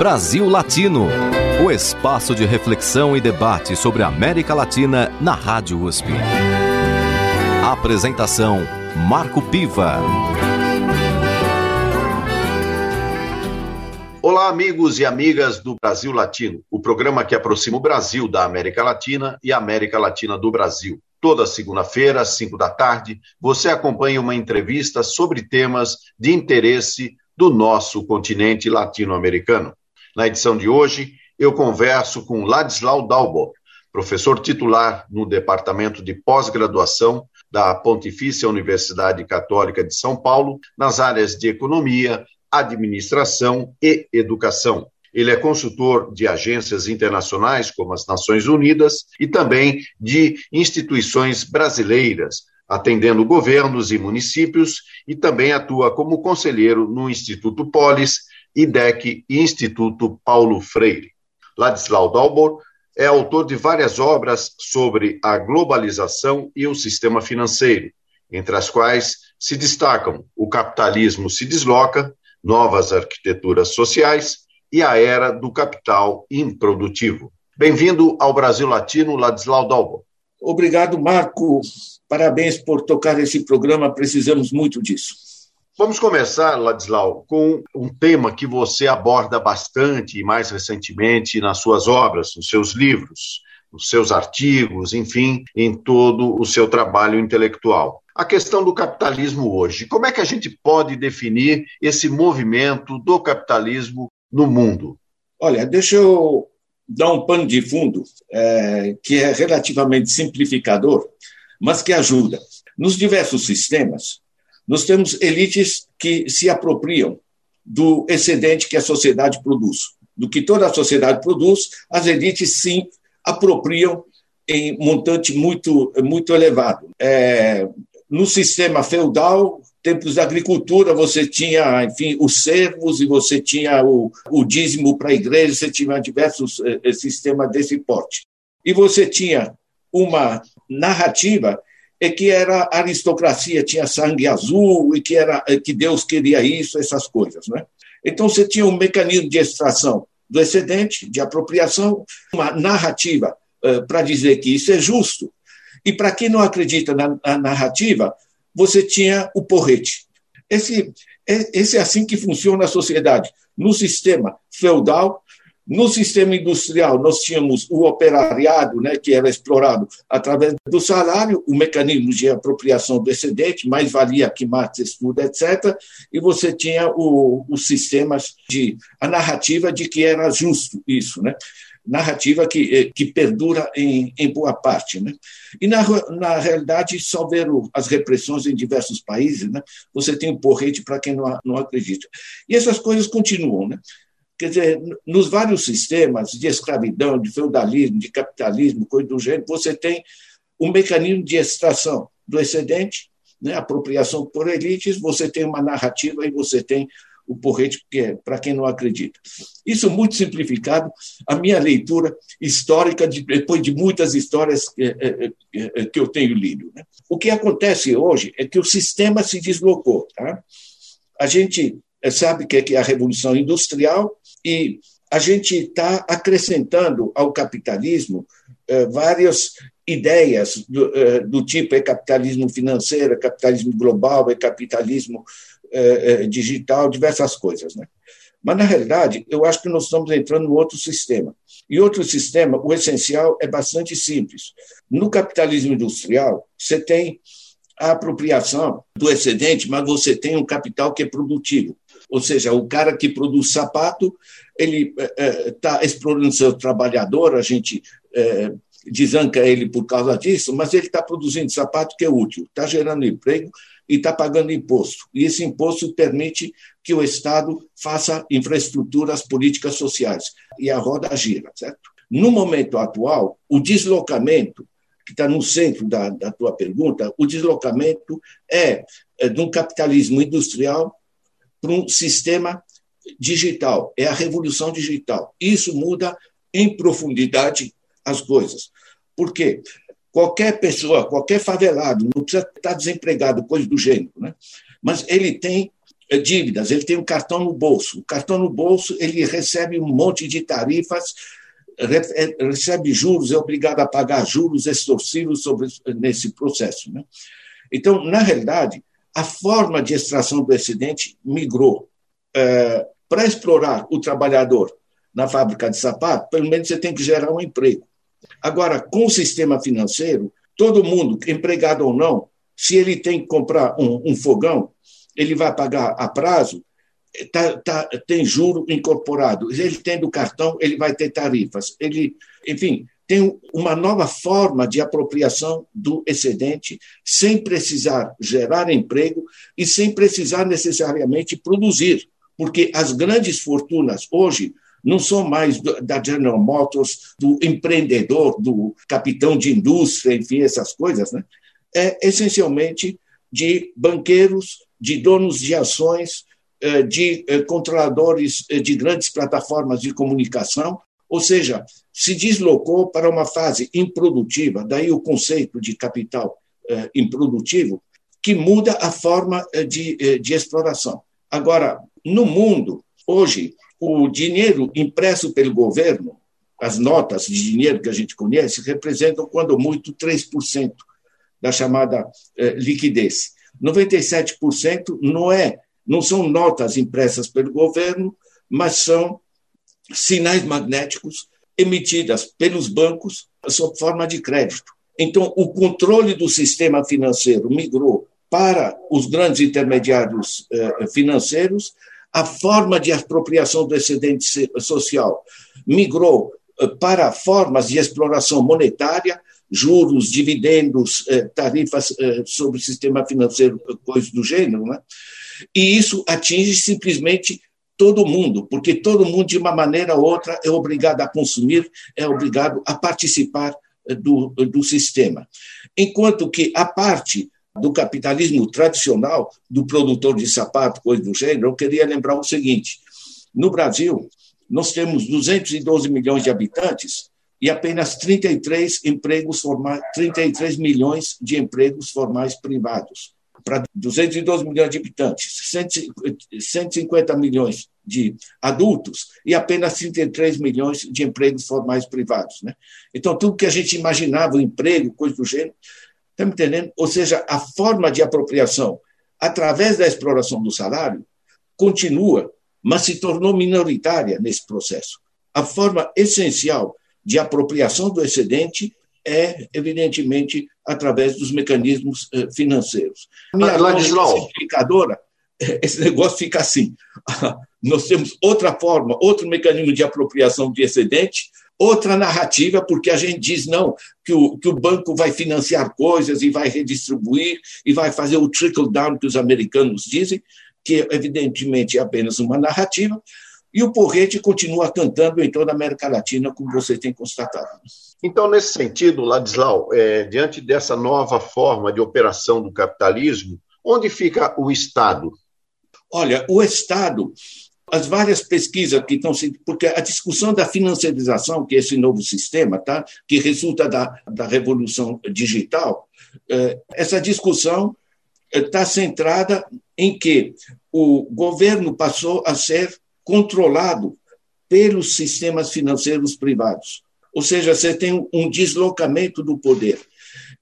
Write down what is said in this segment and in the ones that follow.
Brasil Latino, o espaço de reflexão e debate sobre a América Latina na Rádio USP. Apresentação Marco Piva. Olá, amigos e amigas do Brasil Latino, o programa que aproxima o Brasil da América Latina e a América Latina do Brasil. Toda segunda-feira, às 5 da tarde, você acompanha uma entrevista sobre temas de interesse do nosso continente latino-americano. Na edição de hoje, eu converso com Ladislau Dalbo, professor titular no Departamento de Pós-Graduação da Pontifícia Universidade Católica de São Paulo, nas áreas de Economia, Administração e Educação. Ele é consultor de agências internacionais, como as Nações Unidas, e também de instituições brasileiras, atendendo governos e municípios, e também atua como conselheiro no Instituto Polis, IDEC e Instituto Paulo Freire. Ladislau Dalbor é autor de várias obras sobre a globalização e o sistema financeiro, entre as quais se destacam O Capitalismo se Desloca, Novas Arquiteturas Sociais e a era do capital improdutivo. Bem-vindo ao Brasil Latino, Ladislau Dalbo. Obrigado, Marco. Parabéns por tocar esse programa, precisamos muito disso. Vamos começar, Ladislau, com um tema que você aborda bastante e mais recentemente nas suas obras, nos seus livros, nos seus artigos, enfim, em todo o seu trabalho intelectual. A questão do capitalismo hoje. Como é que a gente pode definir esse movimento do capitalismo no mundo? Olha, deixa eu dar um pano de fundo é, que é relativamente simplificador, mas que ajuda. Nos diversos sistemas, nós temos elites que se apropriam do excedente que a sociedade produz. Do que toda a sociedade produz, as elites sim apropriam em montante muito, muito elevado. É, no sistema feudal, tempos da agricultura, você tinha, enfim, os servos e você tinha o, o dízimo para a igreja, você tinha diversos eh, sistemas desse porte. E você tinha uma narrativa é que era aristocracia tinha sangue azul e que era que Deus queria isso, essas coisas, né? Então você tinha um mecanismo de extração do excedente, de apropriação, uma narrativa uh, para dizer que isso é justo. E para quem não acredita na, na narrativa, você tinha o porrete. Esse, é, esse é assim que funciona a sociedade. No sistema feudal, no sistema industrial, nós tínhamos o operariado, né, que era explorado através do salário, o mecanismo de apropriação do excedente, mais valia que Marx estuda, etc. E você tinha o, os sistemas de a narrativa de que era justo isso, né? narrativa que, eh, que perdura em, em boa parte. Né? E, na, na realidade, só ver as repressões em diversos países, né? você tem um porrete para quem não, não acredita. E essas coisas continuam. Né? Quer dizer, nos vários sistemas de escravidão, de feudalismo, de capitalismo, coisa do gênero, você tem um mecanismo de extração do excedente, né, apropriação por elites, você tem uma narrativa e você tem o porrete, que é para quem não acredita. Isso muito simplificado, a minha leitura histórica, de, depois de muitas histórias que, é, é, é, que eu tenho lido. Né? O que acontece hoje é que o sistema se deslocou. Tá? A gente sabe que é a Revolução Industrial e a gente está acrescentando ao capitalismo várias ideias do, do, tipo é capitalismo financeiro, é capitalismo global, é capitalismo é, é, digital, diversas coisas. Né? Mas, na realidade, eu acho que nós estamos entrando em outro sistema. E outro sistema, o essencial é bastante simples. No capitalismo industrial, você tem a apropriação do excedente, mas você tem um capital que é produtivo. Ou seja, o cara que produz sapato, ele está é, é, explorando seu trabalhador, a gente é, desanca ele por causa disso, mas ele está produzindo sapato que é útil, está gerando emprego e está pagando imposto. E esse imposto permite que o Estado faça infraestruturas políticas sociais. E a roda gira, certo? No momento atual, o deslocamento, que está no centro da, da tua pergunta, o deslocamento é, é de um capitalismo industrial para um sistema digital. É a revolução digital. Isso muda em profundidade as coisas. Por quê? Qualquer pessoa, qualquer favelado, não precisa estar desempregado, coisa do gênero, né? mas ele tem dívidas, ele tem um cartão no bolso. O cartão no bolso, ele recebe um monte de tarifas, recebe juros, é obrigado a pagar juros extorsivos sobre, nesse processo. Né? Então, na realidade, a forma de extração do excedente migrou. É, Para explorar o trabalhador na fábrica de sapato, pelo menos você tem que gerar um emprego. Agora, com o sistema financeiro, todo mundo, empregado ou não, se ele tem que comprar um, um fogão, ele vai pagar a prazo, tá, tá, tem juro incorporado. Ele tem do cartão, ele vai ter tarifas. Ele, enfim, tem uma nova forma de apropriação do excedente, sem precisar gerar emprego e sem precisar necessariamente produzir, porque as grandes fortunas hoje não são mais da General Motors, do empreendedor, do capitão de indústria, enfim, essas coisas, né? É essencialmente de banqueiros, de donos de ações, eh, de eh, controladores eh, de grandes plataformas de comunicação, ou seja, se deslocou para uma fase improdutiva, daí o conceito de capital improdutivo, que muda a forma de, de exploração. Agora, no mundo, hoje, o dinheiro impresso pelo governo, as notas de dinheiro que a gente conhece, representam, quando muito, 3% da chamada eh, liquidez. 97% não é, não são notas impressas pelo governo, mas são sinais magnéticos emitidas pelos bancos sob forma de crédito. Então, o controle do sistema financeiro migrou para os grandes intermediários eh, financeiros, a forma de apropriação do excedente social migrou eh, para formas de exploração monetária, juros, dividendos, eh, tarifas sobre o sistema financeiro, coisas do gênero, né? e isso atinge simplesmente todo mundo, porque todo mundo, de uma maneira ou outra, é obrigado a consumir, é obrigado a participar do, do sistema. Enquanto que a parte do capitalismo tradicional, do produtor de sapato, coisa do gênero, eu queria lembrar o seguinte: no Brasil, nós temos 212 milhões de habitantes e apenas 33 empregos formais, 33 milhões de empregos formais privados para 212 milhões de habitantes, 150 milhões de adultos e apenas 33 milhões de empregos formais privados. Né? Então, tudo que a gente imaginava, o emprego, coisa do gênero, Está me entendendo? Ou seja, a forma de apropriação através da exploração do salário continua, mas se tornou minoritária nesse processo. A forma essencial de apropriação do excedente é, evidentemente, através dos mecanismos eh, financeiros. Minha Ladislau. simplificadora, esse negócio fica assim. Nós temos outra forma, outro mecanismo de apropriação de excedente, outra narrativa, porque a gente diz não, que o, que o banco vai financiar coisas e vai redistribuir e vai fazer o trickle down que os americanos dizem, que evidentemente é apenas uma narrativa, e o porrete continua cantando em toda a América Latina, como você tem constatado. Então, nesse sentido, Ladislau, é, diante dessa nova forma de operação do capitalismo, onde fica o Estado? Olha, o Estado as várias pesquisas que estão sendo. Porque a discussão da financiarização, que é esse novo sistema, tá? que resulta da, da revolução digital, é, essa discussão está centrada em que o governo passou a ser controlado pelos sistemas financeiros privados. Ou seja, você tem um deslocamento do poder.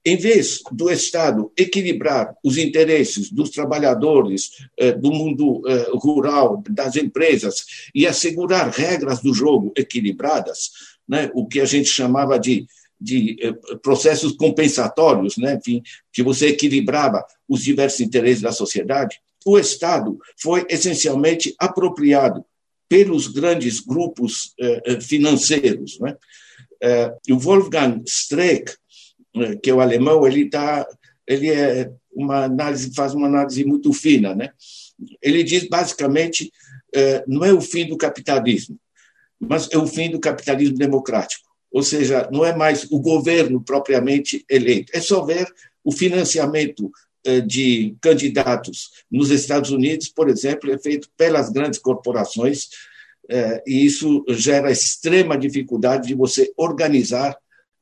Em vez do Estado equilibrar os interesses dos trabalhadores, eh, do mundo eh, rural, das empresas, e assegurar regras do jogo equilibradas, né, o que a gente chamava de, de eh, processos compensatórios, né, enfim, que você equilibrava os diversos interesses da sociedade, o Estado foi essencialmente apropriado pelos grandes grupos financeiros. Né? o Wolfgang Streeck, que é o alemão, ele tá, ele é uma análise faz uma análise muito fina, né? Ele diz basicamente não é o fim do capitalismo, mas é o fim do capitalismo democrático. Ou seja, não é mais o governo propriamente eleito, é só ver o financiamento de candidatos nos Estados Unidos, por exemplo, é feito pelas grandes corporações, é, e isso gera extrema dificuldade de você organizar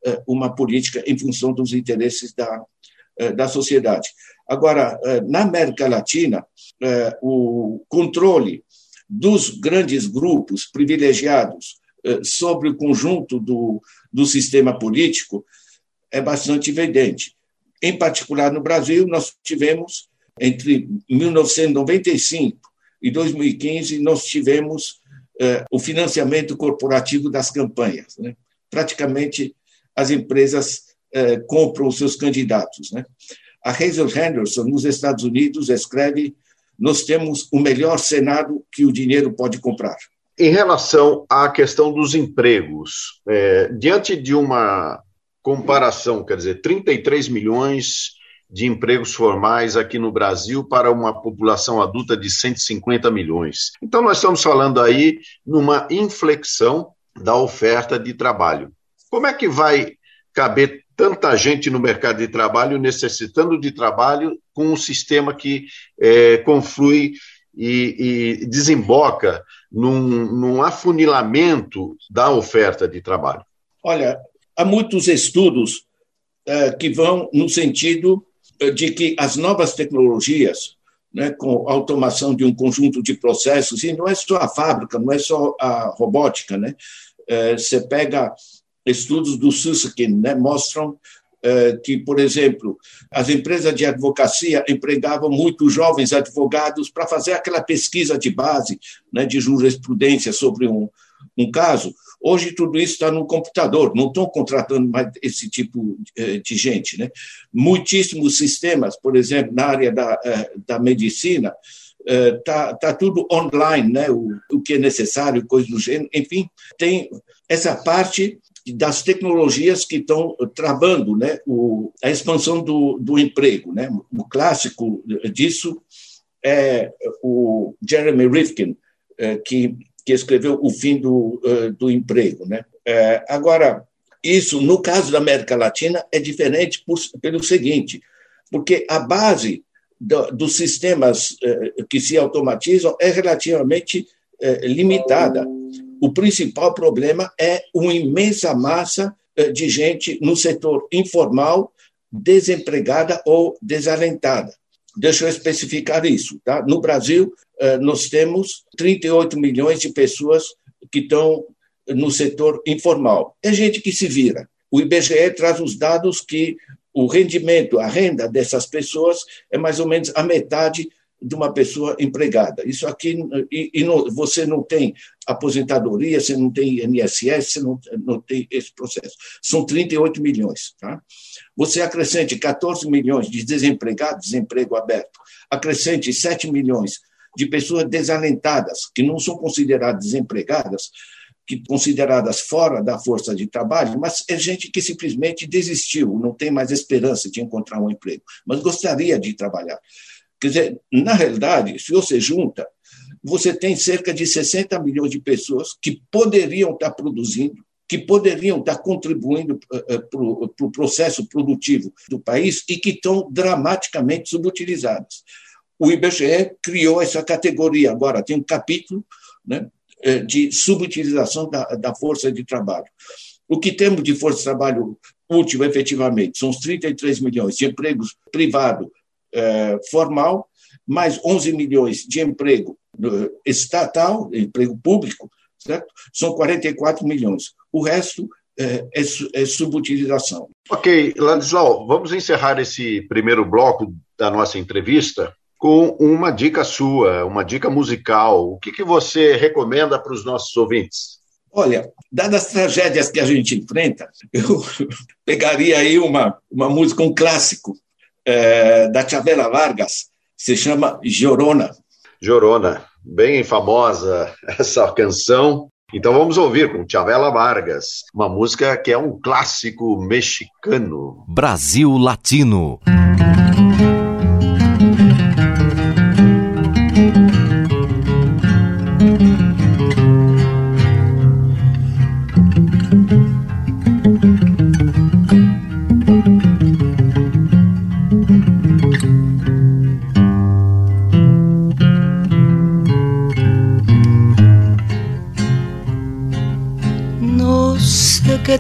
eh, uma política em função dos interesses da, eh, da sociedade. Agora, eh, na América Latina, o controle dos grandes grupos privilegiados sobre o conjunto do, do sistema político é bastante evidente. Em particular, no Brasil, nós tivemos, entre 1995 e 2015, nós tivemos eh, o financiamento corporativo das campanhas. Né? Praticamente, as empresas eh, compram os seus candidatos. Né? A Hazel Henderson, nos Estados Unidos, escreve: Nós temos o melhor Senado que o dinheiro pode comprar. Em relação à questão dos empregos, é, diante de uma comparação, quer dizer, 33 milhões de empregos formais aqui no Brasil para uma população adulta de 150 milhões. Então, nós estamos falando aí numa inflexão da oferta de trabalho. Como é que vai caber tanta gente no mercado de trabalho necessitando de trabalho com um sistema que é, conflui e, e desemboca num, num afunilamento da oferta de trabalho? Olha, há muitos estudos é, que vão no sentido eh, de que as novas tecnologias, né, com automação de um conjunto de processos, e não é só a fábrica, não é só a robótica, né? É, você pega estudos do Susskind, né, mostram que, por exemplo, as empresas de advocacia empregavam muitos jovens advogados para fazer aquela pesquisa de base né, de jurisprudência sobre um, um caso. Hoje tudo isso está no computador, não estão contratando mais esse tipo eh, de gente. Né? Muitíssimos sistemas, por exemplo, na área da, eh, da medicina, está tá tudo online, né? O, o que é necessário, coisas do gênero. Enfim, tem essa parte das tecnologias que estão travando né? o, a expansão do, do emprego. Né? O clássico disso é o Jeremy Rifkin, que que escreveu O Fim do, uh, do Emprego. Né? É, agora, isso, no caso da América Latina, é diferente por, pelo seguinte, porque a base do, dos sistemas uh, que se automatizam é relativamente limitada. O principal problema é uma imensa massa de gente no setor informal, desempregada ou desalentada. Deixa eu especificar isso. Tá? No Brasil, eh, nós temos 38 milhões de pessoas que estão no setor informal. É gente que se vira. O IBGE traz os dados que o rendimento, a renda dessas pessoas é mais ou menos a metade de uma pessoa empregada. Isso aqui, e, e você não tem aposentadoria, você não tem INSS, você não, não tem esse processo. São 38 milhões. Tá? Você acrescente 14 milhões de desempregados, desemprego aberto, acrescente 7 milhões de pessoas desalentadas, que não são consideradas desempregadas, que consideradas fora da força de trabalho, mas é gente que simplesmente desistiu, não tem mais esperança de encontrar um emprego, mas gostaria de trabalhar. Quer dizer, na realidade, se você junta, você tem cerca de 60 milhões de pessoas que poderiam estar produzindo, que poderiam estar contribuindo eh, eh, para o pro processo produtivo do país e que estão dramaticamente subutilizadas. O IBGE criou essa categoria, agora tem um capítulo né, eh, de subutilização da, da força de trabalho. O que temos de força de trabalho útil, efetivamente, são os 33 milhões de empregos privado eh, formal, mais 11 milhões de emprego estatal, emprego público, certo? são 44 milhões. O resto é, é, é subutilização. Ok, Ladislau, vamos encerrar esse primeiro bloco da nossa entrevista com uma dica sua, uma dica musical. O que, que você recomenda para os nossos ouvintes? Olha, dadas as tragédias que a gente enfrenta, eu pegaria aí uma, uma música, um clássico é, da Chabela Vargas, se chama Jorona. Jorona, bem famosa essa canção. Então vamos ouvir com Chavela Vargas, uma música que é um clássico mexicano. Brasil Latino.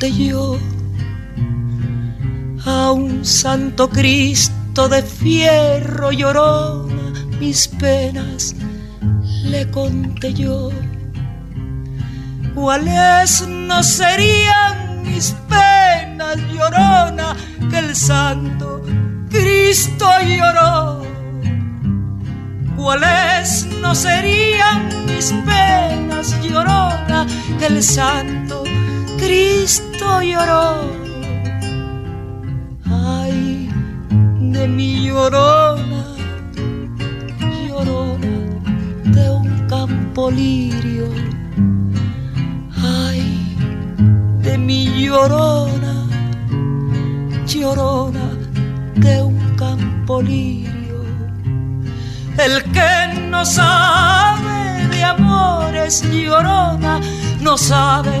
Yo. A un santo Cristo de fierro llorona, mis penas le conté yo. ¿Cuáles no serían mis penas llorona que el santo Cristo lloró? cuáles no serían mis penas llorona que el santo Cristo lloró. Ay, de mi llorona, llorona de un campo lirio. Ay, de mi llorona, llorona de un campo lirio el que no sabe de amores llorona, no sabe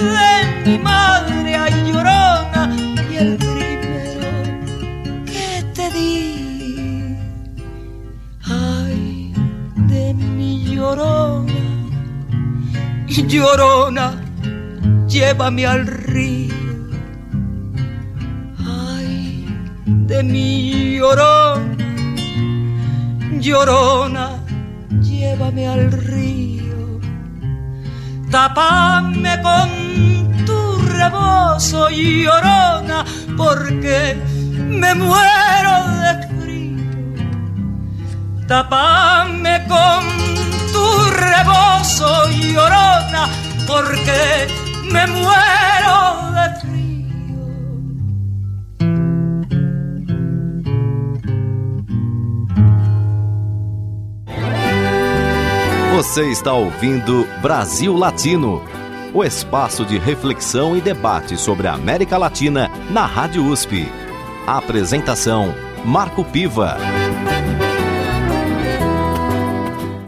de mi madre ay llorona y el primero que te di. Ay de mi llorona llorona llévame al río. Ay de mi llorona llorona llévame al río. Tapame con tu rebozo llorona, porque me muero de frío. Tapame con tu rebozo llorona, porque me muero de frío. Você está ouvindo Brasil Latino, o espaço de reflexão e debate sobre a América Latina na Rádio USP. Apresentação: Marco Piva.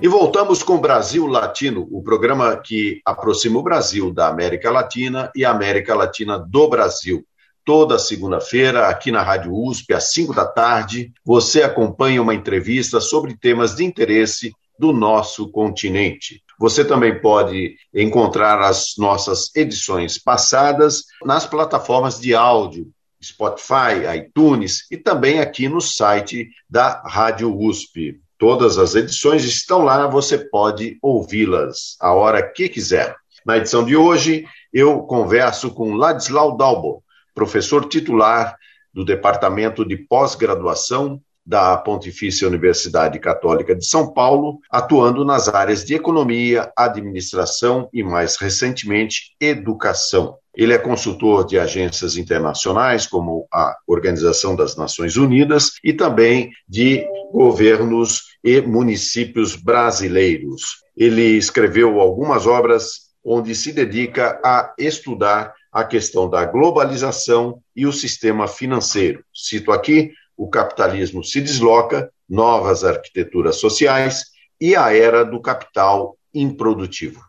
E voltamos com Brasil Latino, o programa que aproxima o Brasil da América Latina e a América Latina do Brasil. Toda segunda-feira, aqui na Rádio USP, às 5 da tarde, você acompanha uma entrevista sobre temas de interesse do nosso continente. Você também pode encontrar as nossas edições passadas nas plataformas de áudio Spotify, iTunes e também aqui no site da Rádio USP. Todas as edições estão lá, você pode ouvi-las a hora que quiser. Na edição de hoje, eu converso com Ladislau Dalbo, professor titular do Departamento de Pós-Graduação da Pontifícia Universidade Católica de São Paulo, atuando nas áreas de economia, administração e, mais recentemente, educação. Ele é consultor de agências internacionais, como a Organização das Nações Unidas, e também de governos e municípios brasileiros. Ele escreveu algumas obras onde se dedica a estudar a questão da globalização e o sistema financeiro. Cito aqui: o capitalismo se desloca, novas arquiteturas sociais e a era do capital improdutivo.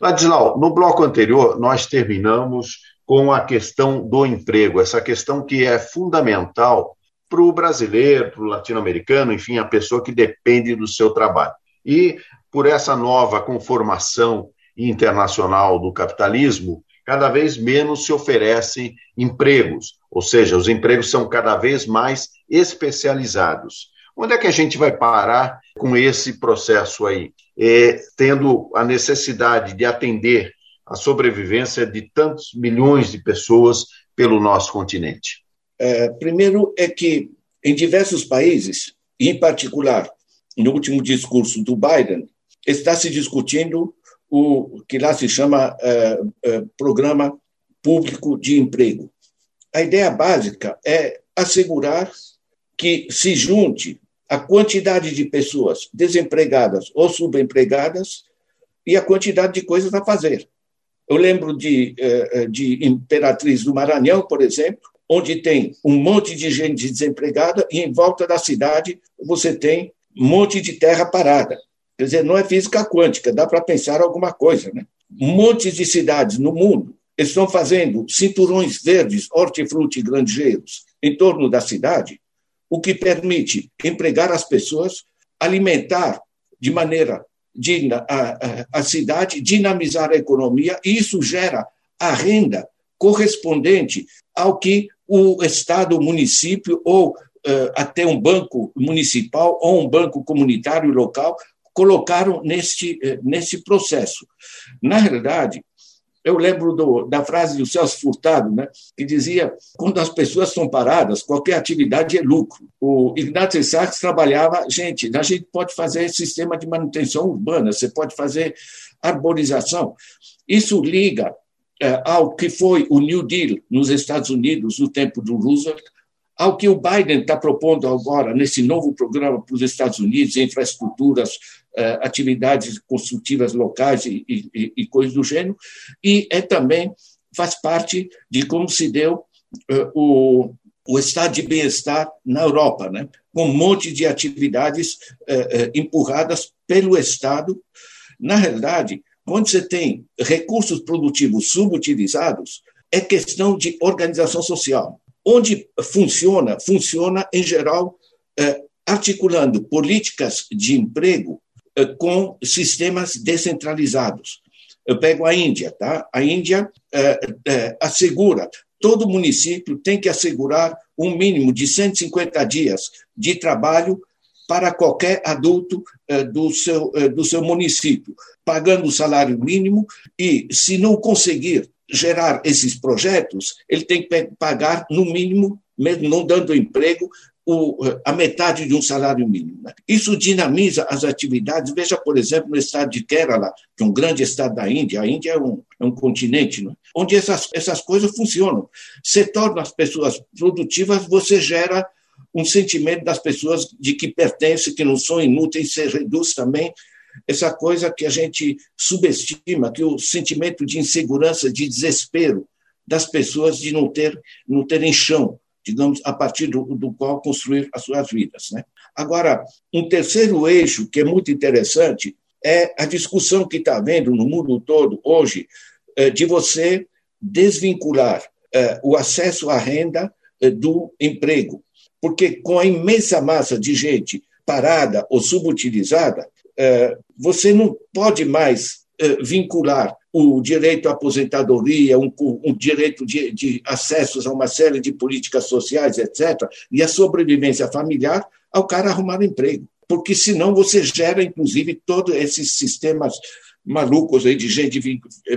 Ladislau, no bloco anterior, nós terminamos com a questão do emprego, essa questão que é fundamental para o brasileiro, para o latino-americano, enfim, a pessoa que depende do seu trabalho. E por essa nova conformação internacional do capitalismo, cada vez menos se oferecem empregos, ou seja, os empregos são cada vez mais especializados. Onde é que a gente vai parar com esse processo aí? É, tendo a necessidade de atender a sobrevivência de tantos milhões de pessoas pelo nosso continente? É, primeiro é que em diversos países, em particular no último discurso do Biden, está se discutindo o que lá se chama é, é, Programa Público de Emprego. A ideia básica é assegurar que se junte a quantidade de pessoas desempregadas ou subempregadas e a quantidade de coisas a fazer. Eu lembro de, eh, eh, de Imperatriz do Maranhão, por exemplo, onde tem um monte de gente desempregada e em volta da cidade você tem um monte de terra parada. Quer dizer, não é física quântica, dá para pensar alguma coisa. Né? Um monte de cidades no mundo estão fazendo cinturões verdes, hortifruti granjeiros em torno da cidade, o que permite empregar as pessoas, alimentar de maneira digna a, a, cidade, dinamizar a economia, e isso gera a renda correspondente ao que o Estado, o município ou uh, até um banco municipal ou um banco comunitário local colocaram neste, uh, neste processo. Na realidade, eu lembro do, da frase do Celso Furtado, né, que dizia: quando as pessoas estão paradas, qualquer atividade é lucro. O Ignatius Sachs trabalhava, gente, a gente pode fazer sistema de manutenção urbana, você pode fazer arborização. Isso liga é, ao que foi o New Deal nos Estados Unidos no tempo do Roosevelt, ao que o Biden está propondo agora nesse novo programa para os Estados Unidos, infraestruturas, eh, atividades construtivas locais e, e, e coisas do gênero, e é também faz parte de como se deu eh, o, o estado de bem-estar na Europa, né? com um monte de atividades eh, empurradas pelo Estado. Na realidade, quando você tem recursos produtivos subutilizados, é questão de organização social. Onde funciona, funciona, em geral, articulando políticas de emprego eh, com sistemas descentralizados. Eu pego a Índia, tá? A Índia é, é, assegura, todo município tem que assegurar um mínimo de 150 dias de trabalho para qualquer adulto é, do, seu, do seu município, pagando o salário mínimo e, se não conseguir gerar esses projetos, ele tem que pagar, no mínimo, mesmo não dando emprego, o, a metade de um salário mínimo. Né? Isso dinamiza as atividades. Veja, por exemplo, no estado de Kerala, que é um grande estado da Índia, a Índia é um, é um continente, né? onde essas, essas coisas funcionam. Você torna as pessoas produtivas, você gera um sentimento das pessoas de que pertencem, que não são inúteis, você reduz também essa coisa que a gente subestima, que o sentimento de insegurança, de desespero das pessoas de não ter não terem chão, digamos, a partir do, do qual construir as suas vidas. Né? Agora, um terceiro eixo que é muito interessante é a discussão que está havendo no mundo todo hoje eh, de você desvincular eh, o acesso à renda eh, do emprego. Porque com a imensa massa de gente parada ou subutilizada, você não pode mais vincular o direito à aposentadoria, um, um direito de, de acessos a uma série de políticas sociais, etc., e a sobrevivência familiar ao cara arrumar um emprego. Porque senão você gera, inclusive, todos esses sistemas malucos aí de gente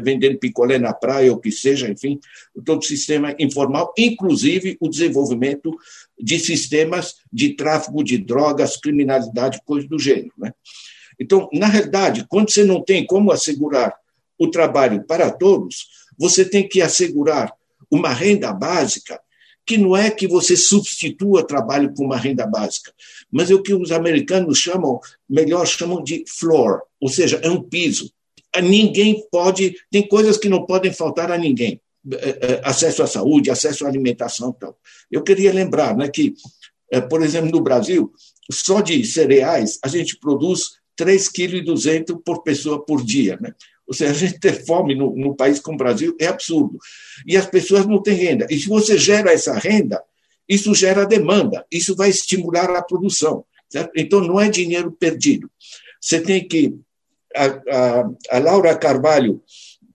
vendendo picolé na praia, ou que seja, enfim, todo o sistema informal, inclusive o desenvolvimento de sistemas de tráfico de drogas, criminalidade, coisa do gênero. Né? Então, na realidade, quando você não tem como assegurar o trabalho para todos, você tem que assegurar uma renda básica que não é que você substitua trabalho com uma renda básica, mas é o que os americanos chamam, melhor chamam de floor, ou seja, é um piso. Ninguém pode, tem coisas que não podem faltar a ninguém. É, é, acesso à saúde, acesso à alimentação. Então. Eu queria lembrar né, que, é, por exemplo, no Brasil, só de cereais, a gente produz 3,2 kg por pessoa por dia. Né? Ou seja, a gente ter fome no, no país como o Brasil é absurdo. E as pessoas não têm renda. E se você gera essa renda, isso gera demanda, isso vai estimular a produção. Certo? Então, não é dinheiro perdido. Você tem que. A, a, a Laura Carvalho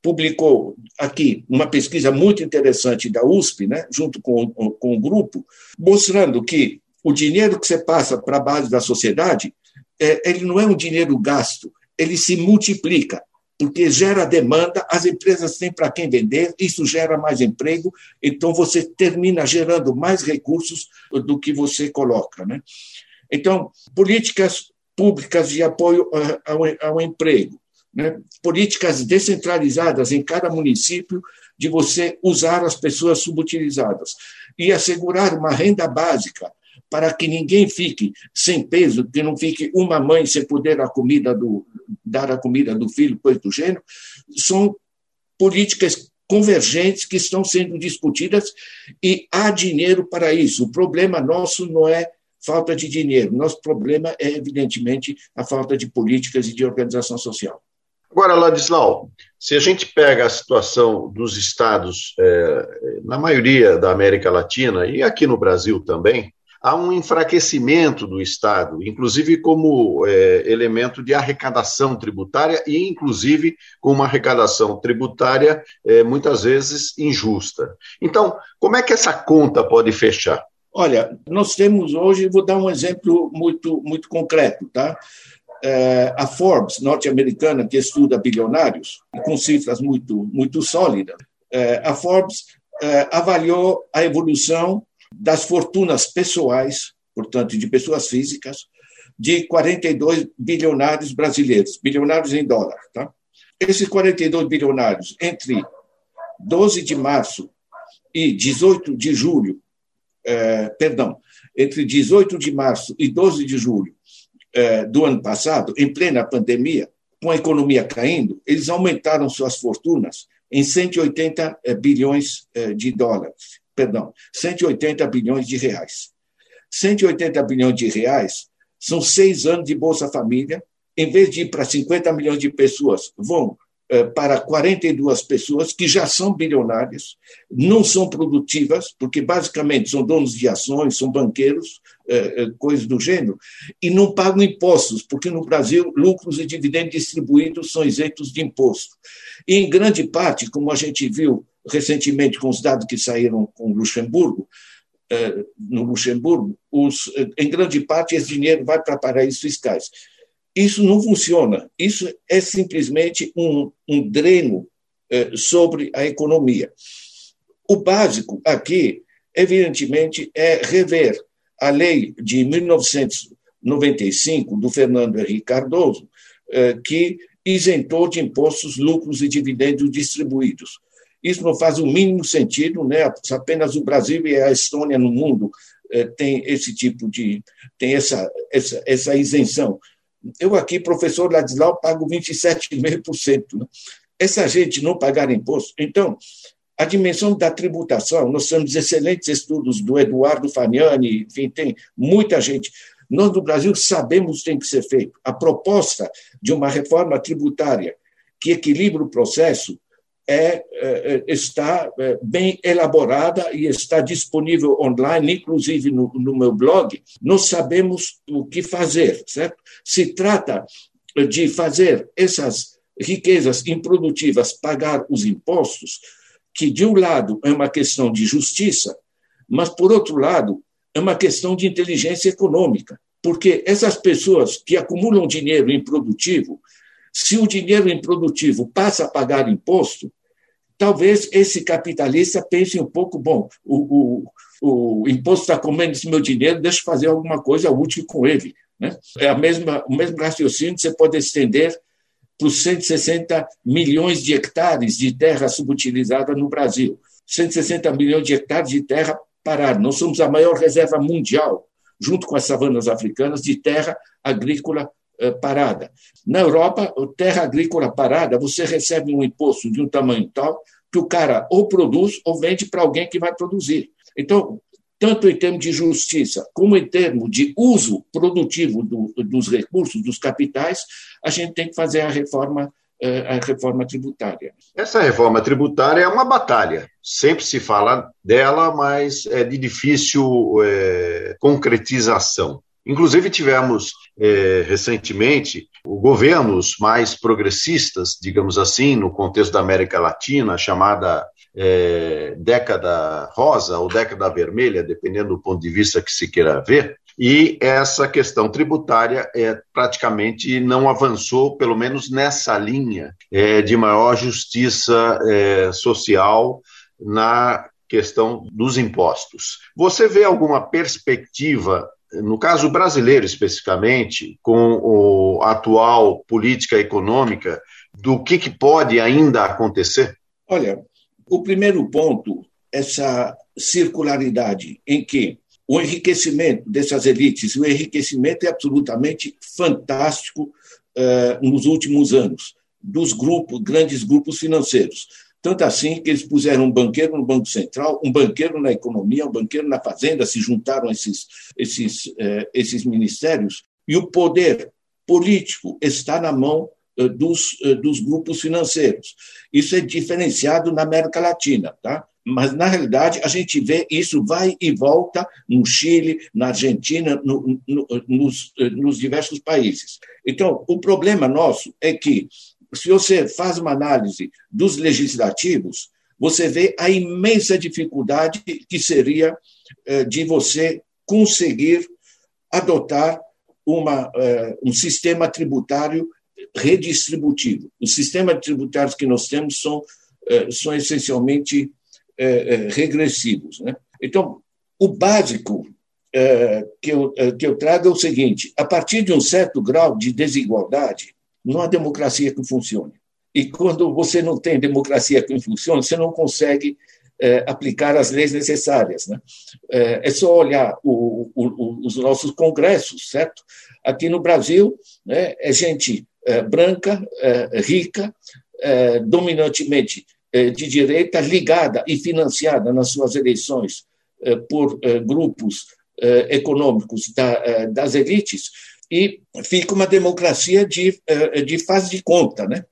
publicou aqui uma pesquisa muito interessante da USP, né, junto com, com o grupo, mostrando que o dinheiro que você passa para a base da sociedade, ele não é um dinheiro gasto, ele se multiplica porque gera demanda, as empresas têm para quem vender, isso gera mais emprego, então você termina gerando mais recursos do que você coloca. Né? Então, políticas públicas de apoio ao, ao emprego, né? políticas descentralizadas em cada município de você usar as pessoas subutilizadas e assegurar uma renda básica para que ninguém fique sem peso, que não fique uma mãe sem poder a comida do, dar a comida do filho, coisa do gênero, são políticas convergentes que estão sendo discutidas e há dinheiro para isso. O problema nosso não é falta de dinheiro, nosso problema é, evidentemente, a falta de políticas e de organização social. Agora, Ladislau, se a gente pega a situação dos estados, é, na maioria da América Latina e aqui no Brasil também, há um enfraquecimento do Estado, inclusive como é, elemento de arrecadação tributária e, inclusive, com uma arrecadação tributária é, muitas vezes injusta. Então, como é que essa conta pode fechar? Olha, nós temos hoje, vou dar um exemplo muito, muito concreto, tá? É, a Forbes norte-americana, que estuda bilionários, com cifras muito, muito sólidas, é, a Forbes é, avaliou a evolução das fortunas pessoais, portanto, de pessoas físicas, de 42 bilionários brasileiros, bilionários em dólar. Tá? Esses 42 bilionários, entre 12 de março e 18 de julho, eh, perdão, entre 18 de março e 12 de julho eh, do ano passado, em plena pandemia, com a economia caindo, eles aumentaram suas fortunas em 180 eh, bilhões de dólares perdão, 180 bilhões de reais. 180 bilhões de reais são seis anos de Bolsa Família, em vez de ir para 50 milhões de pessoas, vão eh, para 42 pessoas que já são bilionárias, não são produtivas, porque basicamente são donos de ações, são banqueiros, eh, eh, coisas do gênero, e não pagam impostos, porque no Brasil lucros e dividendos distribuídos são isentos de imposto. E, em grande parte, como a gente viu recentemente com os dados que saíram com Luxemburgo, eh, no Luxemburgo, os, eh, em grande parte esse dinheiro vai para paraísos fiscais. Isso não funciona. Isso é simplesmente um, um dreno eh, sobre a economia. O básico aqui, evidentemente, é rever a lei de 1995 do Fernando Henrique Cardoso, que isentou de impostos lucros e dividendos distribuídos. Isso não faz o mínimo sentido, né? Apenas o Brasil e a Estônia no mundo eh, tem esse tipo de tem essa, essa, essa isenção. Eu aqui, professor Ladislau, pago 27,5%. Né? Essa gente não pagar imposto. Então, a dimensão da tributação, nós temos excelentes estudos do Eduardo Fagnani, enfim, tem muita gente. Nós, no Brasil, sabemos o que tem que ser feito. A proposta de uma reforma tributária que equilibre o processo é, é, está é, bem elaborada e está disponível online, inclusive no, no, meu blog. Nós sabemos o que fazer, certo? Se trata de fazer essas riquezas improdutivas pagar os impostos, que, de um lado, é uma questão de justiça, mas, por outro lado, é uma questão de inteligência econômica, porque essas pessoas que acumulam dinheiro improdutivo, se o dinheiro improdutivo passa a pagar imposto, talvez esse capitalista pense um pouco: bom, o, o, o imposto está comendo esse meu dinheiro, deixa eu fazer alguma coisa útil com ele. Né? É a mesma, o mesmo raciocínio que você pode estender para os 160 milhões de hectares de terra subutilizada no Brasil. 160 milhões de hectares de terra parada. Nós somos a maior reserva mundial, junto com as savanas africanas, de terra agrícola parada. Na Europa, terra agrícola parada, você recebe um imposto de um tamanho tal que o cara ou produz ou vende para alguém que vai produzir. Então, tanto em termos de justiça como em termos de uso produtivo do, dos recursos, dos capitais, a gente tem que fazer a reforma eh, a reforma tributária. Essa reforma tributária é uma batalha. Sempre se fala dela, mas é de difícil é, concretização. Inclusive, tivemos é, recentemente governos mais progressistas, digamos assim, no contexto da América Latina, chamada é, década rosa ou década vermelha, dependendo do ponto de vista que se queira ver, e essa questão tributária é, praticamente não avançou, pelo menos nessa linha é, de maior justiça é, social na questão dos impostos. Você vê alguma perspectiva, no caso brasileiro especificamente, com a atual política econômica, do que, que pode ainda acontecer? Olha, o primeiro ponto, essa circularidade em que o enriquecimento dessas elites, o enriquecimento é absolutamente fantástico uh, nos últimos anos, dos grupos, grandes grupos financeiros. Tanto assim que eles puseram um banqueiro no Banco Central, um banqueiro na economia, um banqueiro na fazenda, se juntaram esses, esses, uh, esses ministérios, e o poder político está na mão eh, dos, eh, dos grupos financeiros. Isso é diferenciado na América Latina, tá? mas na realidade a gente vê isso vai e volta no Chile, na Argentina, no, no, nos, eh, nos diversos países. Então, o problema nosso é que, se você faz uma análise dos legislativos, você vê a imensa dificuldade que seria de você conseguir adotar uma, um sistema tributário redistributivo. Os sistemas tributários que nós temos são, eh, são essencialmente eh, eh, regressivos. Né? Então, o básico que eu, que eu trago é o seguinte: a partir de um certo grau de desigualdade, não há democracia que funcione. E quando você não tem democracia que funcione, você não consegue aplicar as leis necessárias. Né? É só olhar o, o, os nossos congressos, certo? Aqui no Brasil, né, é gente é, branca, é, rica, é, dominantemente de direita, ligada e financiada nas suas eleições por grupos econômicos das elites, e fica uma democracia de, de fase de conta. Né?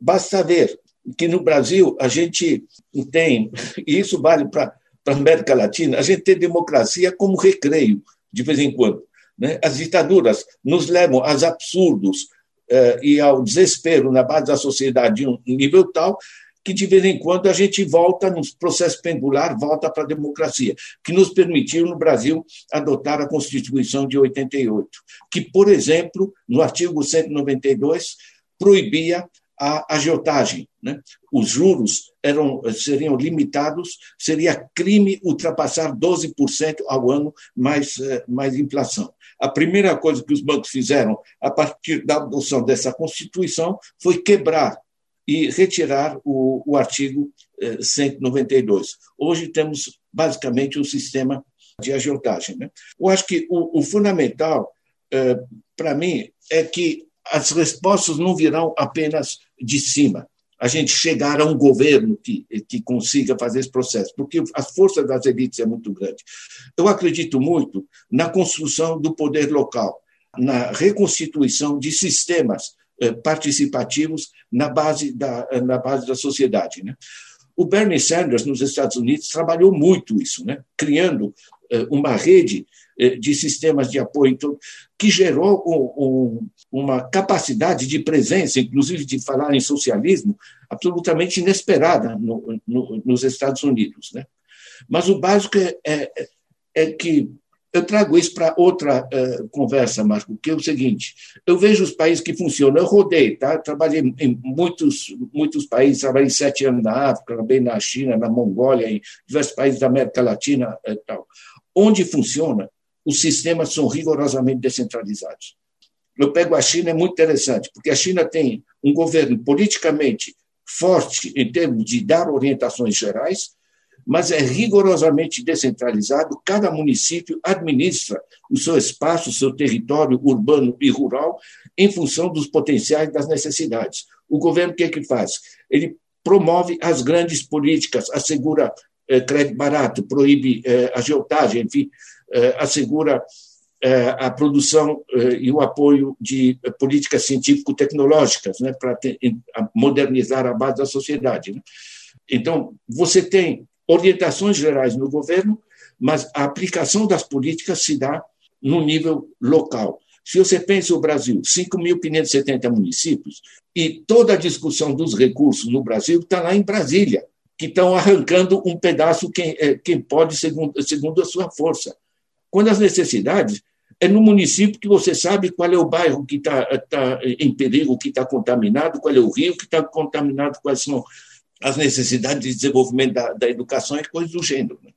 Basta ver que no Brasil a gente tem, e isso vale para a América Latina, a gente tem democracia como recreio, de vez em quando. Né? As ditaduras nos levam aos absurdos, uh, e ao desespero na base da sociedade de um nível tal que de vez em quando a gente volta no processo pendular, volta para a democracia, que nos permitiu no Brasil adotar a Constituição de 88, que, por exemplo, no artigo 192 proibia a agiotagem, né? Os juros eram seriam limitados, seria crime ultrapassar 12% ao ano mais eh, mais inflação. A primeira coisa que os bancos fizeram a partir da adoção dessa Constituição foi quebrar e retirar o, o artigo 192. Eh, Hoje temos basicamente um sistema de agiotagem. Né? Eu acho que o, o fundamental, eh, para mim, é que as respostas não virão apenas de cima. a gente chegar a um governo que, que consiga fazer esse processo, porque a força das elites é muito grande. Eu acredito muito na construção do poder local, na reconstituição de sistemas participativos na base da, na base da sociedade. Né? O Bernie Sanders, nos Estados Unidos, trabalhou muito isso, né? criando eh, uma rede eh, de sistemas de apoio então, que gerou um, uma capacidade de presença, inclusive de falar em socialismo, absolutamente inesperada no, no, nos Estados Unidos. Né? Mas o básico é, é, é que eu trago isso para outra uh, conversa, Marco, que é o seguinte: eu vejo os países que funcionam. Eu rodei, tá? Trabalhei em muitos, muitos países, trabalhei sete anos na África, trabalhei na China, na Mongólia, em diversos países da América Latina e uh, tal. Onde funciona, os sistemas são rigorosamente descentralizados. Eu pego a China, é muito interessante, porque a China tem um governo politicamente forte em termos de dar orientações gerais, mas é rigorosamente descentralizado. Cada município administra o seu espaço, o seu território urbano e rural, em função dos potenciais das necessidades. O governo o que, é que faz? Ele promove as grandes políticas, assegura eh, crédito barato, proíbe eh, agiotagem, enfim, eh, assegura a produção e o apoio de políticas científico-tecnológicas né, para modernizar a base da sociedade. Né? Então, você tem orientações gerais no governo, mas a aplicação das políticas se dá no nível local. Se você pensa o Brasil, 5.570 municípios, e toda a discussão dos recursos no Brasil está lá em Brasília, que estão arrancando um pedaço quem, eh, quem pode, segundo, segundo a sua força. Quando as necessidades é no município que você sabe qual é o bairro que está tá em perigo, que está contaminado, qual é o rio que está contaminado, quais são as necessidades de desenvolvimento da, da educação e coisas do gênero. Né?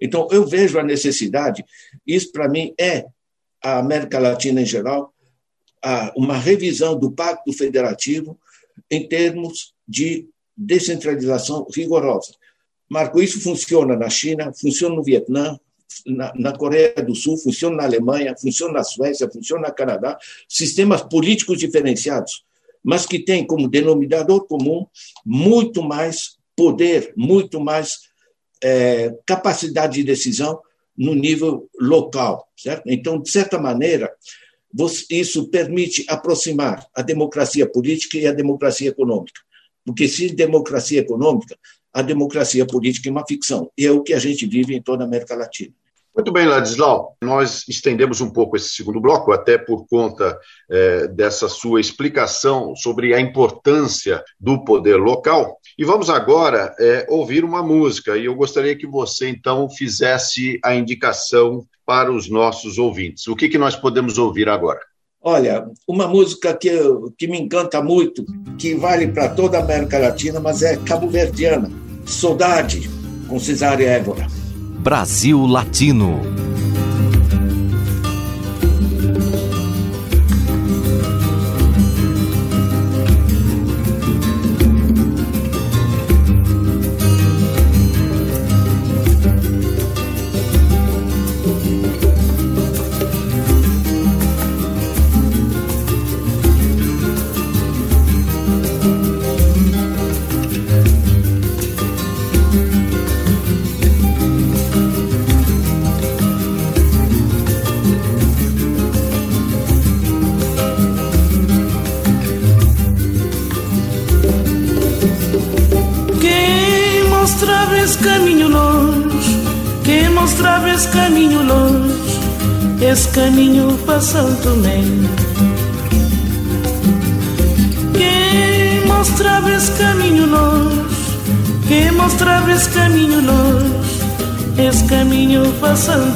Então, eu vejo a necessidade, isso para mim é a América Latina em geral, uma revisão do Pacto Federativo em termos de descentralização rigorosa. Marco, isso funciona na China, funciona no Vietnã, na, na, Coreia do Sul, funciona na Alemanha, funciona na Suécia, funciona no Canadá, sistemas políticos diferenciados mas que tem como denominador comum muito mais poder, muito mais é, capacidade de decisão no nível local, certo? Então, de certa maneira, isso permite aproximar a democracia política e a democracia econômica, porque se democracia econômica, a democracia política é uma ficção, e é o que a gente vive em toda a América Latina. Muito bem, Ladislau. Nós estendemos um pouco esse segundo bloco, até por conta é, dessa sua explicação sobre a importância do poder local. E vamos agora é, ouvir uma música. E eu gostaria que você, então, fizesse a indicação para os nossos ouvintes. O que, que nós podemos ouvir agora? Olha, uma música que, que me encanta muito, que vale para toda a América Latina, mas é cabo-verdiana. Saudade, com Cesária Évora. Brasil Latino.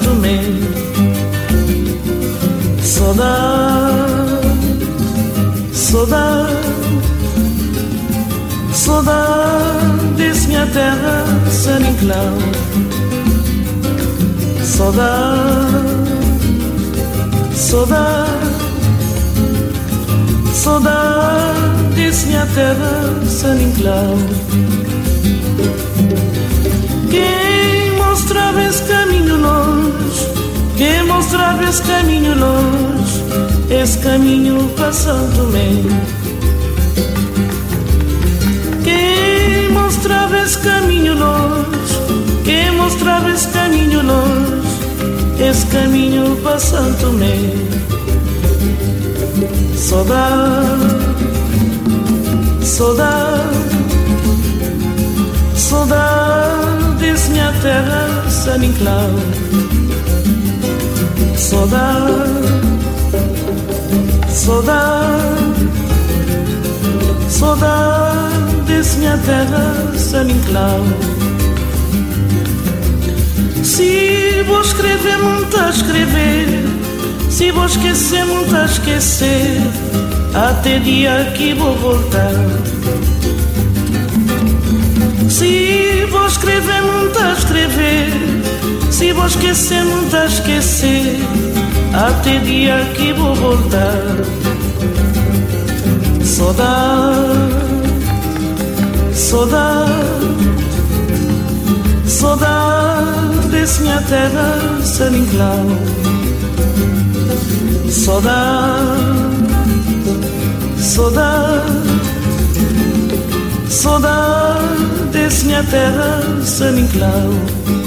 Tomé. Saudade, saudade, saudade desse minha terra, San Inclau. Saudade Saudade, saudade minha terra San Inclau. Quem mostrava esse caminho longe, quem mostrava esse caminho longe, esse caminho para São Tomé. esse caminho longe, quem mostrava esse caminho longe, esse caminho para Santo Tomé. Saudade, saudade, saudade minha terra, San Inclau. Saudade, saudade, saudade desse minha terra, San Inclau. Se vou escrever, muito a escrever. Se vou esquecer, muito a esquecer. Até dia que vou voltar. Se vou escrever, muito a escrever. Se vou esquecer, muito a esquecer. Até dia que vou voltar. Saudade, saudade, saudade desse minha terra, San Inclau. Saudade, saudade, saudade desse minha terra, San Inclau.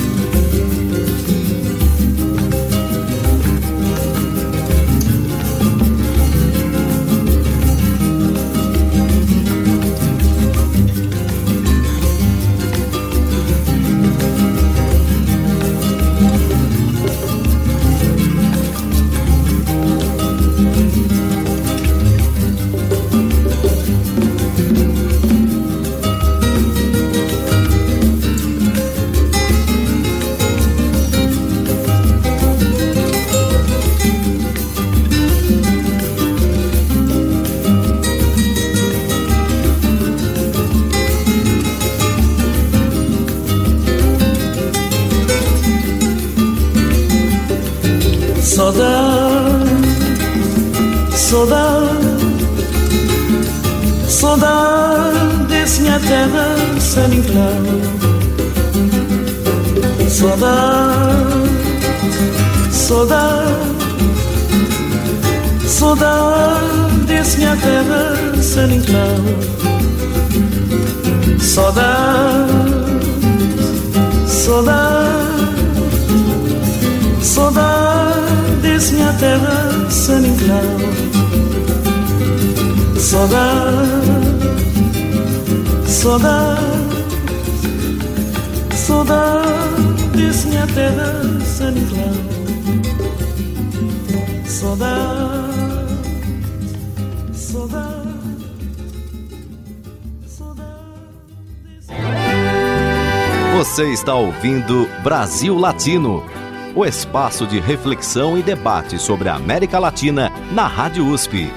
Você está ouvindo Brasil Latino, o espaço de reflexão e debate sobre a América Latina na Rádio USP.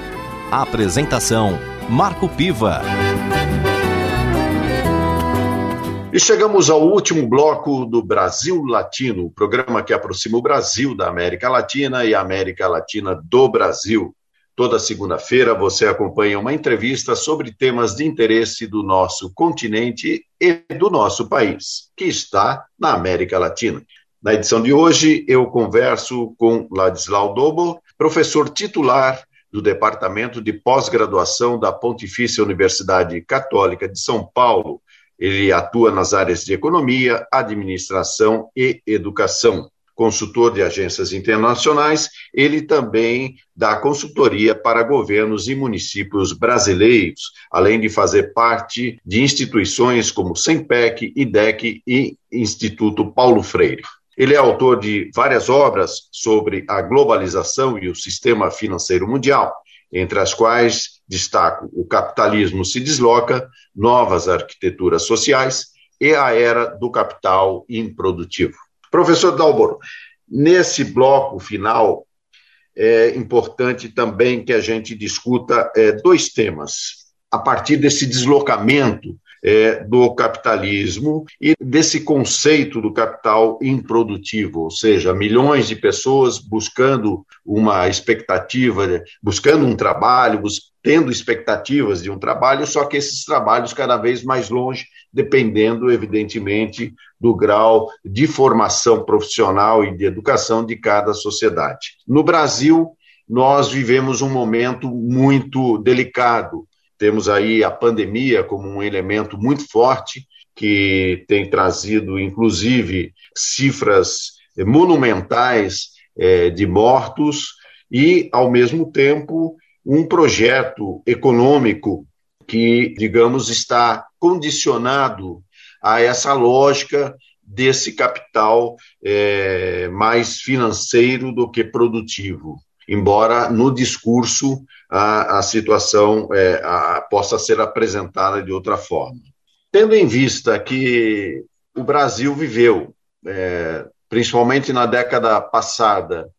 A apresentação: Marco Piva. E chegamos ao último bloco do Brasil Latino, o programa que aproxima o Brasil da América Latina e a América Latina do Brasil. Toda segunda-feira você acompanha uma entrevista sobre temas de interesse do nosso continente e do nosso país, que está na América Latina. Na edição de hoje, eu converso com Ladislau Dobo, professor titular do Departamento de Pós-Graduação da Pontifícia Universidade Católica de São Paulo. Ele atua nas áreas de economia, administração e educação. Consultor de agências internacionais, ele também dá consultoria para governos e municípios brasileiros, além de fazer parte de instituições como SEMPEC, IDEC e Instituto Paulo Freire. Ele é autor de várias obras sobre a globalização e o sistema financeiro mundial, entre as quais destaco O Capitalismo se Desloca, Novas Arquiteturas Sociais e A Era do Capital Improdutivo. Professor Dalboro, nesse bloco final, é importante também que a gente discuta é, dois temas. A partir desse deslocamento é, do capitalismo e desse conceito do capital improdutivo, ou seja, milhões de pessoas buscando uma expectativa, buscando um trabalho, tendo expectativas de um trabalho, só que esses trabalhos cada vez mais longe, dependendo, evidentemente, do grau de formação profissional e de educação de cada sociedade. No Brasil, nós vivemos um momento muito delicado temos aí a pandemia como um elemento muito forte que tem trazido, inclusive, cifras monumentais é, de mortos e, ao mesmo tempo, um projeto econômico que, digamos, está condicionado a essa lógica desse capital é, mais financeiro do que produtivo. Embora no discurso a, a situação é, a, possa ser apresentada de outra forma. Tendo em vista que o Brasil viveu, é, principalmente na década passada,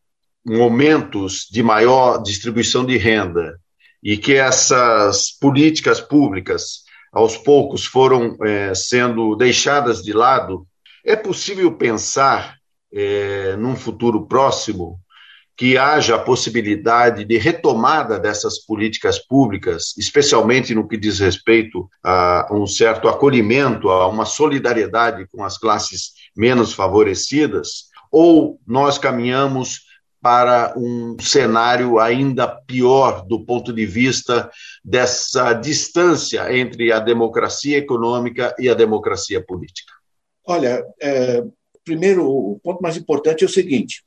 momentos de maior distribuição de renda e que essas políticas públicas, aos poucos, foram é, sendo deixadas de lado, é possível pensar, é, num futuro próximo, que haja a possibilidade de retomada dessas políticas públicas, especialmente no que diz respeito a um certo acolhimento, a uma solidariedade com as classes menos favorecidas, ou nós caminhamos para um cenário ainda pior do ponto de vista dessa distância entre a democracia econômica e a democracia política? Olha, é, primeiro, o ponto mais importante é o seguinte: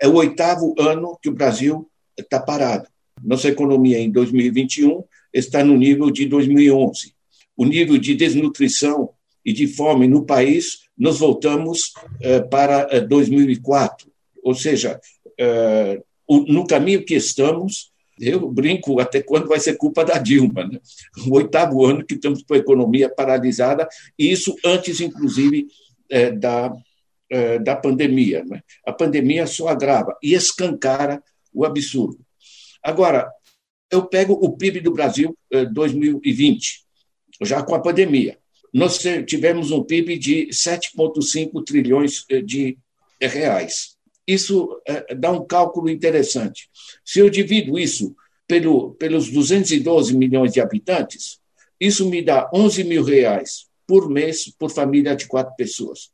é o oitavo ano que o Brasil está parado. Nossa economia em 2021 está no nível de 2011. O nível de desnutrição e de fome no país, nós voltamos é, para 2004. É, Ou seja, é, no caminho que estamos, eu brinco até quando vai ser culpa da Dilma. Né? O oitavo ano que estamos com a economia paralisada, e isso antes, inclusive, da, da pandemia. Né? A pandemia só agrava e escancara o absurdo. Agora, eu pego o PIB do Brasil 2020, já com a pandemia. Nós tivemos um PIB de 7,5 trilhões de reais isso dá um cálculo interessante. Se eu divido isso pelo, pelos 212 milhões de habitantes, isso me dá 11 mil reais por mês por família de quatro pessoas.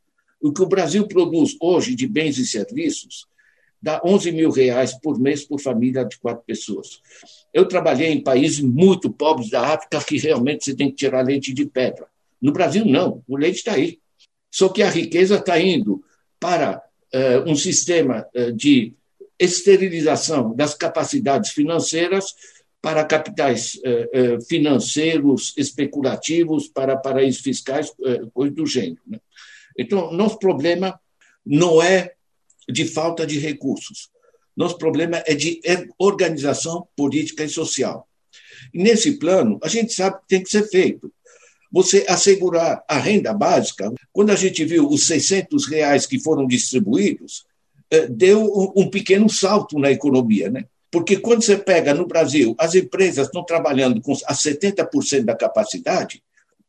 O que o Brasil produz hoje de bens e serviços dá 11 mil reais por mês por família de quatro pessoas. Eu trabalhei em países muito pobres da África que realmente você tem que tirar leite de pedra. No Brasil, não, o leite está aí. Só que a riqueza está indo para eh, um sistema eh, de esterilização das capacidades financeiras para capitais eh, financeiros especulativos, para paraísos fiscais, coisa do gênero. Né? Então, nosso problema não é de falta de recursos. Nosso problema é de organização política e social. Nesse plano, a gente sabe que tem que ser feito você assegurar a renda básica, quando a gente viu os 600 reais que foram distribuídos, eh, deu um pequeno salto na economia, né? Porque quando você pega no Brasil, as empresas estão trabalhando com a 70% da capacidade,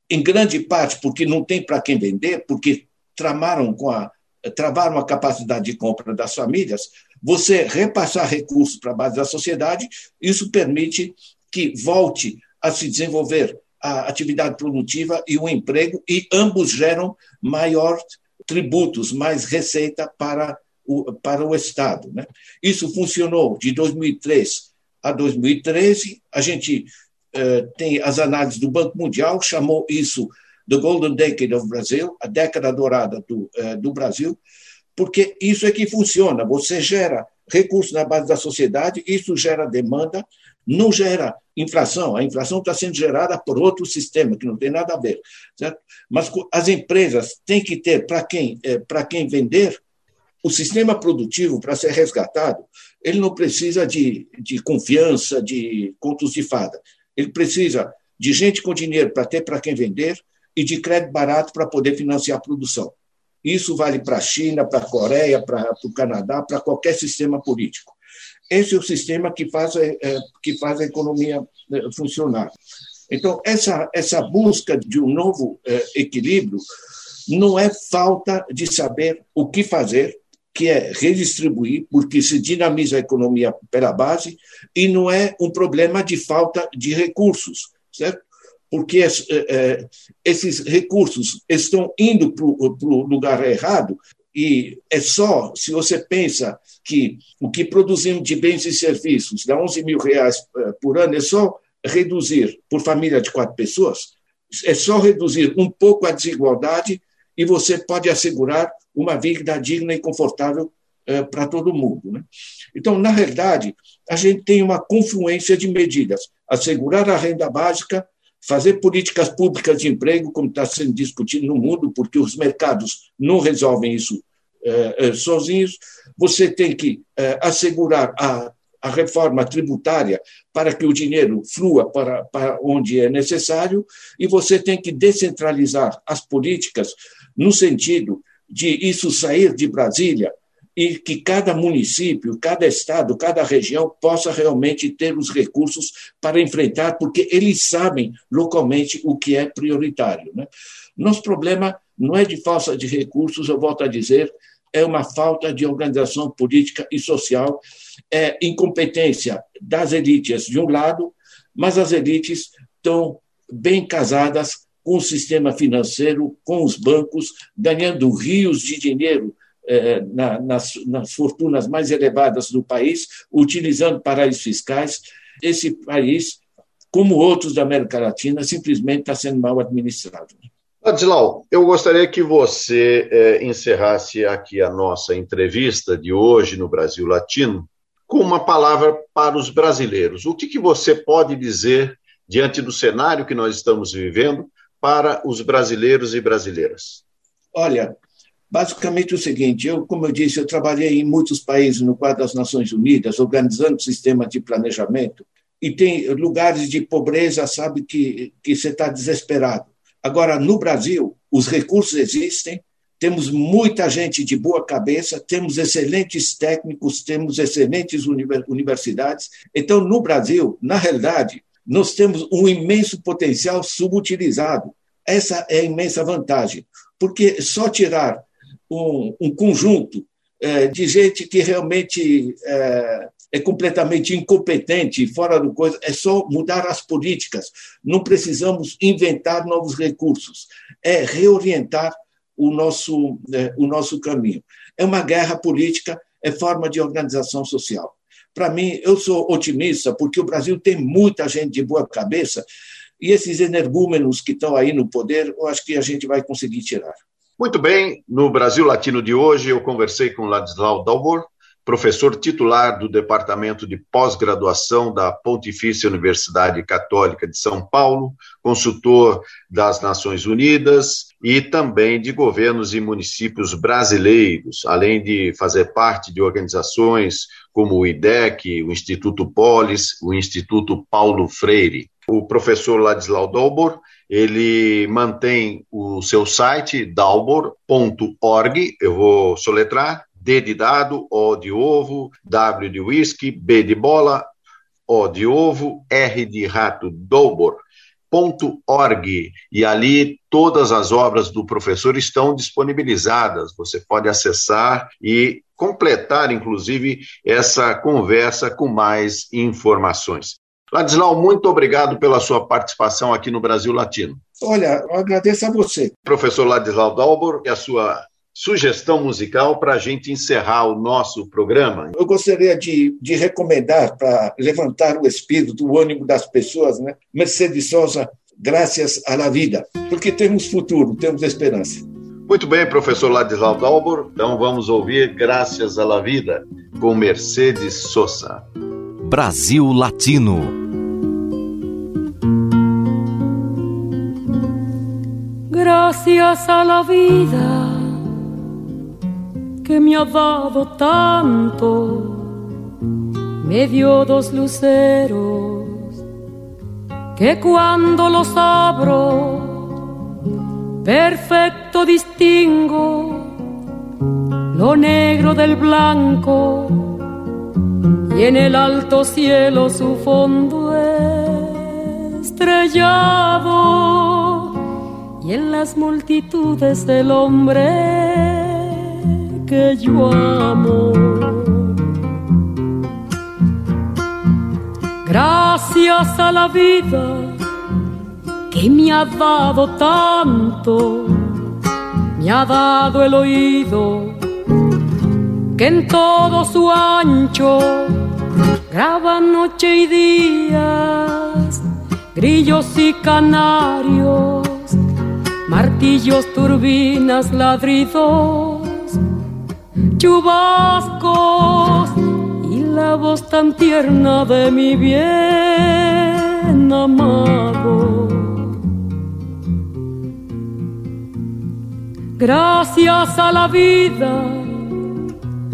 em grande parte porque não tem para quem vender, porque tramaram com a travaram a capacidade de compra das famílias, você repassar recursos para a base da sociedade, isso permite que volte a se desenvolver a atividade produtiva e o emprego, e ambos geram maior tributos, mais receita para o, para o Estado. Né? Isso funcionou de 2003 a 2013. A gente uh, tem as análises do Banco Mundial, chamou isso The Golden Decade of Brazil, a década dourada do, uh, do Brasil, porque isso é que funciona. Você gera recursos na base da sociedade, isso gera demanda, não gera inflação. A inflação está sendo gerada por outro sistema, que não tem nada a ver. Certo? Mas as empresas têm que ter, para quem, é, quem vender, o sistema produtivo, para ser resgatado, ele não precisa de, de confiança, de contos de fada. Ele precisa de gente com dinheiro para ter para quem vender e de crédito barato para poder financiar a produção. Isso vale para a China, para a Coreia, para o Canadá, para qualquer sistema político. Esse é o sistema que faz, é, que faz a economia é, funcionar. Então, essa, essa busca de um novo é, equilíbrio não é falta de saber o que fazer, que é redistribuir, porque se dinamiza a economia pela base, e não é um problema de falta de recursos, certo? Porque esses recursos estão indo para o lugar errado e é só se você pensa que o que produzimos de bens e serviços dá 11 mil reais eh, por ano, é só reduzir por família de quatro pessoas, é só reduzir um pouco a desigualdade e você pode assegurar uma vida digna e confortável para todo mundo. Né? Então, na realidade, a gente tem uma confluência de medidas: assegurar a renda básica, fazer políticas públicas de emprego, como está sendo discutido no mundo, porque os mercados não resolvem isso é, é, sozinhos. Você tem que assegurar a, a reforma tributária para que o dinheiro flua para, para onde é necessário, e você tem que descentralizar as políticas no sentido de isso sair de Brasília e que cada município, cada estado, cada região possa realmente ter os recursos para enfrentar, porque eles sabem localmente o que é prioritário. Né? Nosso problema não é de falta de recursos, eu volto a dizer, é uma falta de organização política e social, é incompetência das elites de um lado, mas as elites estão bem casadas com o sistema financeiro, com os bancos, ganhando rios de dinheiro eh, nas, nas fortunas mais elevadas do país, utilizando paraísos fiscais. Esse país, como outros da América Latina, simplesmente está sendo mal administrado. Ladislau, eu gostaria que você eh, encerrasse aqui a nossa entrevista de hoje no Brasil Latino com uma palavra para os brasileiros. O que, que você pode dizer diante do cenário que nós estamos vivendo para os brasileiros e brasileiras? Olha, basicamente o seguinte: eu, como eu disse, eu trabalhei em muitos países no quadro das Nações Unidas, organizando sistemas de planejamento, e tem lugares de pobreza, sabe, que, que você está desesperado. Agora, no Brasil, os recursos existem, temos muita gente de boa cabeça, temos excelentes técnicos, temos excelentes universidades. Então, no Brasil, na realidade, nós temos um imenso potencial subutilizado. Essa é a imensa vantagem, porque só tirar um, um conjunto é, de gente que realmente é, é, completamente incompetente, fora do coisa, é só mudar as políticas. Não precisamos inventar novos recursos, é reorientar o nosso, é, o nosso caminho. É uma guerra política, é forma de organização social. Para mim, eu sou otimista, porque o Brasil tem muita gente de boa cabeça, e esses energúmenos que estão aí no poder, eu acho que a gente vai conseguir tirar. Muito bem, no Brasil Latino de hoje, eu conversei com Ladislau Dalbor, professor titular do Departamento de Pós-Graduação da Pontifícia Universidade Católica de São Paulo, consultor das Nações Unidas e também de governos e municípios brasileiros, além de fazer parte de organizações como o IDEC, o Instituto Polis, o Instituto Paulo Freire. O professor Ladislau Dalbor, ele mantém o seu site dalbor.org, eu vou soletrar, D de dado, O de ovo, W de whisky, B de bola, O de ovo, R de rato, Dobor. .org e ali todas as obras do professor estão disponibilizadas. Você pode acessar e completar, inclusive, essa conversa com mais informações. Ladislau, muito obrigado pela sua participação aqui no Brasil Latino. Olha, eu agradeço a você. Professor Ladislau Dalbor, e a sua sugestão musical para a gente encerrar o nosso programa? Eu gostaria de, de recomendar, para levantar o espírito, o ânimo das pessoas, né? Mercedes Sosa, Graças à la Vida, porque temos futuro, temos esperança. Muito bem, professor Ladislau Dalbor. Então vamos ouvir Graças à la Vida com Mercedes Sosa. Brasil Latino. Gracias a la vida que me ha dado tanto, me dio dos luceros que cuando los abro, perfecto distingo lo negro del blanco y en el alto cielo su fondo estrellado y en las multitudes del hombre que yo amo. Gracias a la vida que me ha dado tanto, me ha dado el oído que en todo su ancho graba noche y días, grillos y canarios martillos, turbinas, ladridos, chubascos y la voz tan tierna de mi bien amado. Gracias a la vida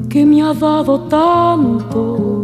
que me ha dado tanto,